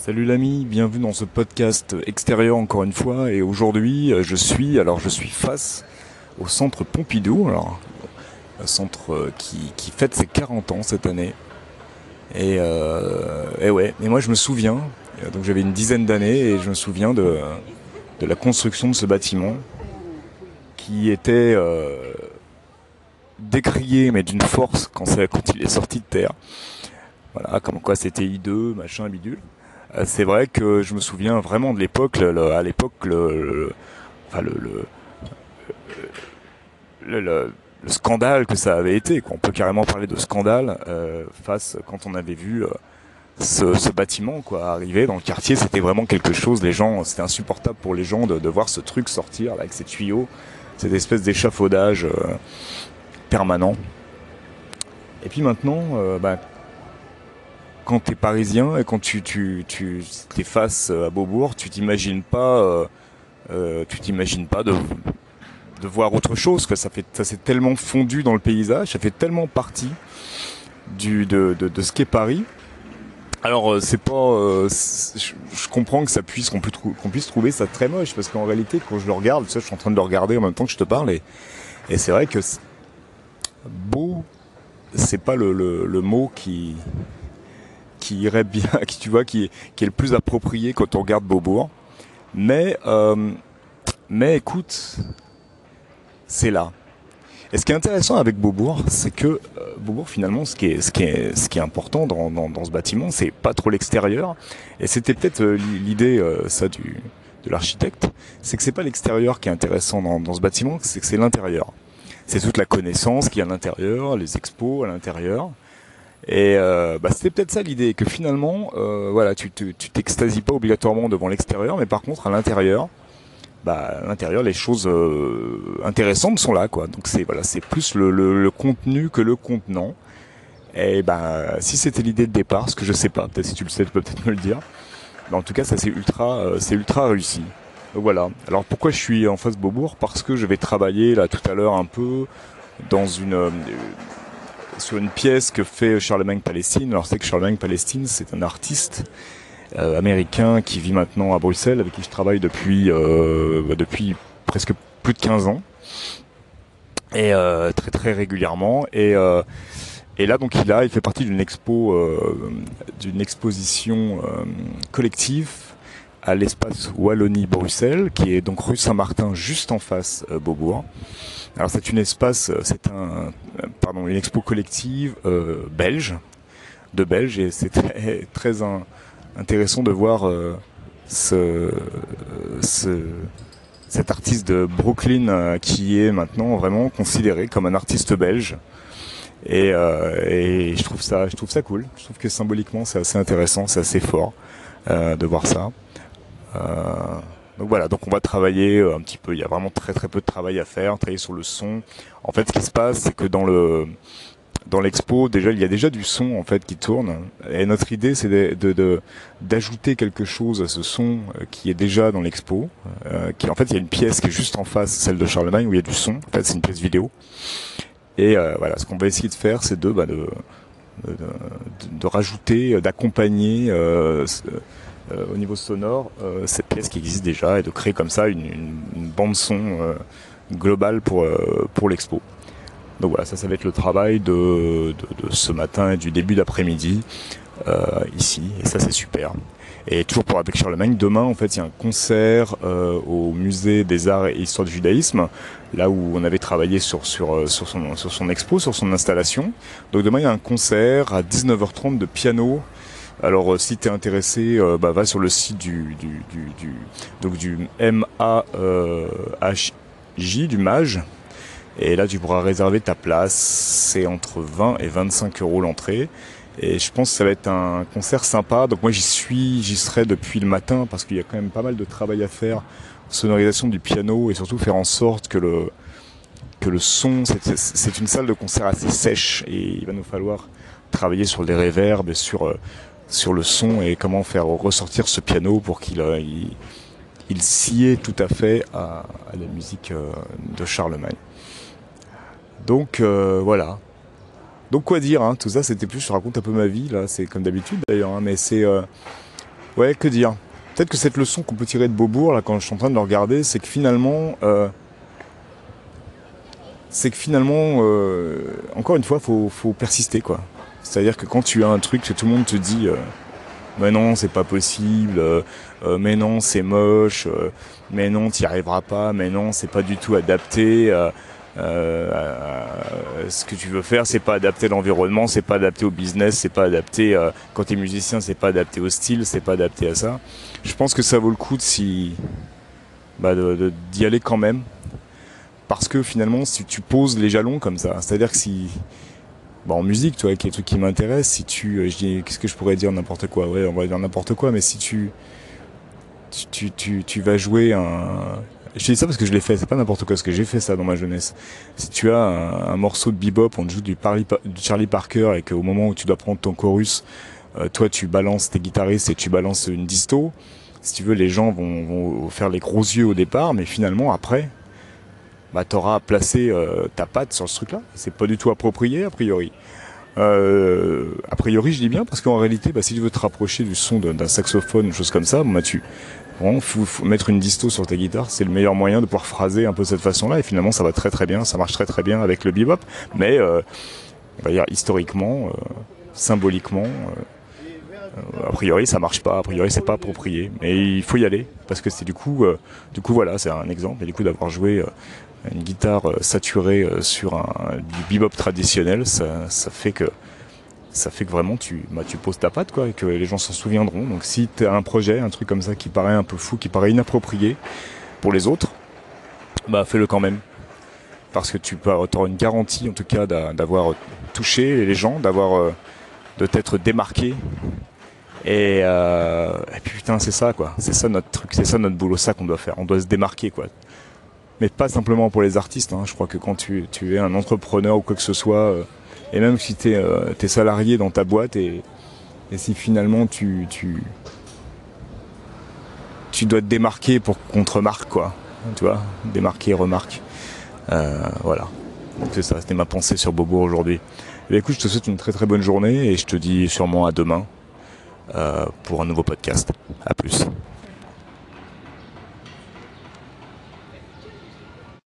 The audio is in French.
Salut l'ami, bienvenue dans ce podcast extérieur encore une fois. Et aujourd'hui, euh, je suis, alors je suis face au centre Pompidou, alors un centre euh, qui, fête ses 40 ans cette année. Et, euh, ouais, et moi je me souviens, donc j'avais une dizaine d'années et je me souviens de, de la construction de ce bâtiment qui était décrié mais d'une force quand, quand il est sorti de terre. Voilà, comme quoi c'était hideux, machin, bidule. Euh, C'est vrai que je me souviens vraiment de l'époque, à l'époque, le, scandale que ça avait été. On peut carrément parler de scandale euh, face quand on avait vu euh, ce, bâtiment quoi arriver dans le quartier. C'était vraiment quelque chose. Les gens, c'était insupportable pour les gens de, voir ce truc sortir avec ces tuyaux, cette espèce d'échafaudage permanent. Et puis maintenant, bah, quand t'es parisien et quand tu tu face à Beaubourg, tu t'imagines pas euh, euh, tu pas de voir autre chose ça ça s'est tellement fondu dans le paysage, ça fait tellement partie de ce qu'est Paris. Alors euh, c'est pas euh, je, comprends que ça puisse qu'on puisse trouver ça très moche parce qu'en réalité quand je le regarde, sais, je suis en train de le regarder en même temps que je te parle et c'est vrai que beau c'est pas le mot qui qui irait bien, qui tu vois, qui, est- qui est le plus approprié quand on regarde Beaubourg. Mais, euh, mais écoute, c'est là. Et ce qui est intéressant avec Beaubourg, c'est que euh, Beaubourg finalement, ce qui est, ce qui est, ce qui est important dans, dans, dans ce bâtiment, c'est pas trop l'extérieur. Et c'était peut-être euh, l'idée, euh, ça, du, de l'architecte, c'est que c'est pas l'extérieur qui est intéressant dans, dans ce bâtiment, c'est que c'est l'intérieur. C'est toute la connaissance qu'il y a à l'intérieur, les expos à l'intérieur. Et euh, bah, c'était peut-être ça l'idée, que finalement, euh, voilà, tu te- tu t'extasies pas obligatoirement devant l'extérieur, mais par contre à l'intérieur, bah, à l'intérieur, les choses euh, intéressantes sont là, quoi. Donc c'est voilà, c'est plus le, le, le contenu que le contenant. Et ben, si c'était l'idée de départ, ce que je sais pas, peut-être si tu le sais, tu peux peut-être me le dire. Mais en tout cas, ça c'est ultra, euh, c'est ultra réussi. Donc voilà. Alors pourquoi je suis en face Beaubourg? Parce que je vais travailler là tout à l'heure un peu dans une euh, sur une pièce que fait Charlemagne Palestine. Alors c'est que Charlemagne Palestine, c'est un artiste euh, américain qui vit maintenant à Bruxelles, avec qui je travaille depuis euh, bah, depuis presque plus de 15 ans et euh, très très régulièrement. Et et là donc il a, il fait partie d'une expo, d'une exposition collective à l'espace Wallonie Bruxelles, qui est donc rue Saint-Martin, juste en face euh, Beaubourg. Alors c'est une espace, euh, c'est un, euh, pardon, une expo collective euh, belge, de Belges, et c'est très, très in- intéressant de voir euh, ce, ce, cet artiste de Brooklyn euh, qui est maintenant vraiment considéré comme un artiste belge. Et, euh, et je trouve ça, je trouve ça cool. Je trouve que symboliquement c'est assez intéressant, c'est assez fort euh, de voir ça. Euh, donc voilà, donc on va travailler euh, un petit peu. Il y a vraiment très très peu de travail à faire, travailler sur le son. En fait, ce qui se passe, c'est que dans le dans l'expo, déjà il y a déjà du son en fait qui tourne. Et notre idée, c'est de d'ajouter quelque chose à ce son euh, qui est déjà dans l'expo. Euh, qui en fait, il y a une pièce qui est juste en face, celle de Charlemagne, où il y a du son. En fait, c'est une pièce vidéo. Et euh, voilà, ce qu'on va essayer de faire, c'est de, bah, de, de, de- rajouter, d'accompagner euh, euh, au niveau sonore euh, cette pièce qui existe déjà et de créer comme ça une, une, une bande son euh, globale pour euh, pour l'expo. Donc voilà, ça, ça va être le travail de, de, de ce matin et du début d'après-midi euh, ici, et ça c'est super. Et toujours pour avec Charlemagne, demain en fait il y a un concert euh, au musée des arts et histoire du judaïsme, là où on avait travaillé sur sur sur son sur son expo, sur son installation. Donc demain il y a un concert à 19h30 de piano. Alors euh, si tu es intéressé, euh, bah, va sur le site du du du, du donc du M euh, du Mage. Et là, tu pourras réserver ta place. C'est entre 20 et 25 euros l'entrée. Et je pense que ça va être un concert sympa. Donc moi, j'y suis, j'y serai depuis le matin parce qu'il y a quand même pas mal de travail à faire. Sonorisation du piano et surtout faire en sorte que le, que le son, c'est- une salle de concert assez sèche et il va nous falloir travailler sur les réverbes et sur, sur le son et comment faire ressortir ce piano pour qu'il euh, il, il sied tout à fait à, la musique euh, de Charlemagne. Donc euh, voilà. Donc quoi dire, hein, tout ça c'était plus, je raconte un peu ma vie, là, c'est comme d'habitude d'ailleurs, hein, mais c'est... Ouais, que dire Peut-être que cette leçon qu'on peut tirer de Beaubourg, là, quand je suis en train de le regarder, c'est que finalement, c'est que finalement, encore une fois, faut, faut persister, quoi. C'est-à-dire que quand tu as un truc que tout le monde te dit, euh, mais non, c'est pas possible, euh, euh, mais non, c'est moche, mais non, t'y arriveras pas, mais non, c'est pas du tout adapté. Euh, ce que tu veux faire, c'est pas adapté à l'environnement, c'est pas adapté au business, c'est pas adapté quand t'es musicien, c'est pas adapté au style, c'est pas adapté à ça. Je pense que ça vaut le coup de si bah de, de, d'y aller quand même, parce que finalement, si tu poses les jalons comme ça, c'est-à-dire que si bah en musique, tu vois, qui est le truc qui m'intéresse, si tu, je dis, qu'est-ce que je pourrais dire n'importe quoi, ouais, on va dire n'importe quoi, mais si tu tu, tu, tu, vas jouer un, je dis ça parce que je l'ai fait, c'est pas n'importe quoi, parce que j'ai fait ça dans ma jeunesse. Si tu as un, morceau de bebop, on te joue du, du Charlie Parker et qu'au moment où tu dois prendre ton chorus, euh, toi tu balances tes guitaristes et tu balances une disto, si tu veux, les gens vont, vont faire les gros yeux au départ, mais finalement après, bah t'auras placé euh, ta patte sur ce truc-là. C'est pas du tout approprié a priori. Euh, a priori, je dis bien parce qu'en réalité, bah, si tu veux te rapprocher du son d'un saxophone, une chose comme ça, bah, tu faut, mettre une disto sur ta guitare, c'est le meilleur moyen de pouvoir phraser un peu de cette façon-là. Et finalement, ça va très très bien, ça marche très très bien avec le bebop. Mais, euh, on va dire historiquement, symboliquement, a priori, ça marche pas. A priori, c'est pas approprié. Mais il faut y aller parce que c'est du coup, du coup, voilà, c'est un exemple. Et du coup, d'avoir joué une guitare euh, saturée euh, sur un, du bebop traditionnel, ça, ça fait que ça fait que vraiment tu, bah, tu poses ta patte quoi et que les gens s'en souviendront. Donc si tu as un projet, un truc comme ça qui paraît un peu fou, qui paraît inapproprié pour les autres, bah fais-le quand même. Parce que tu peux avoir une garantie en tout cas d'avoir touché les gens, d'avoir euh, de t'être démarqué. Et, et puis putain c'est ça quoi, c'est ça notre truc, c'est ça notre boulot, ça qu'on doit faire, on doit se démarquer quoi. Mais pas simplement pour les artistes, hein. je crois que quand tu, es un entrepreneur ou quoi que ce soit, euh, et même si tu es, euh, salarié dans ta boîte et, si finalement tu, tu, tu dois te démarquer pour qu'on te remarque, quoi. Tu vois, démarquer, remarque. Euh, voilà. Donc c'est ça, c'était ma pensée sur Bobo aujourd'hui. Et écoute, je te souhaite une très très bonne journée et je te dis sûrement à demain pour un nouveau podcast. À plus.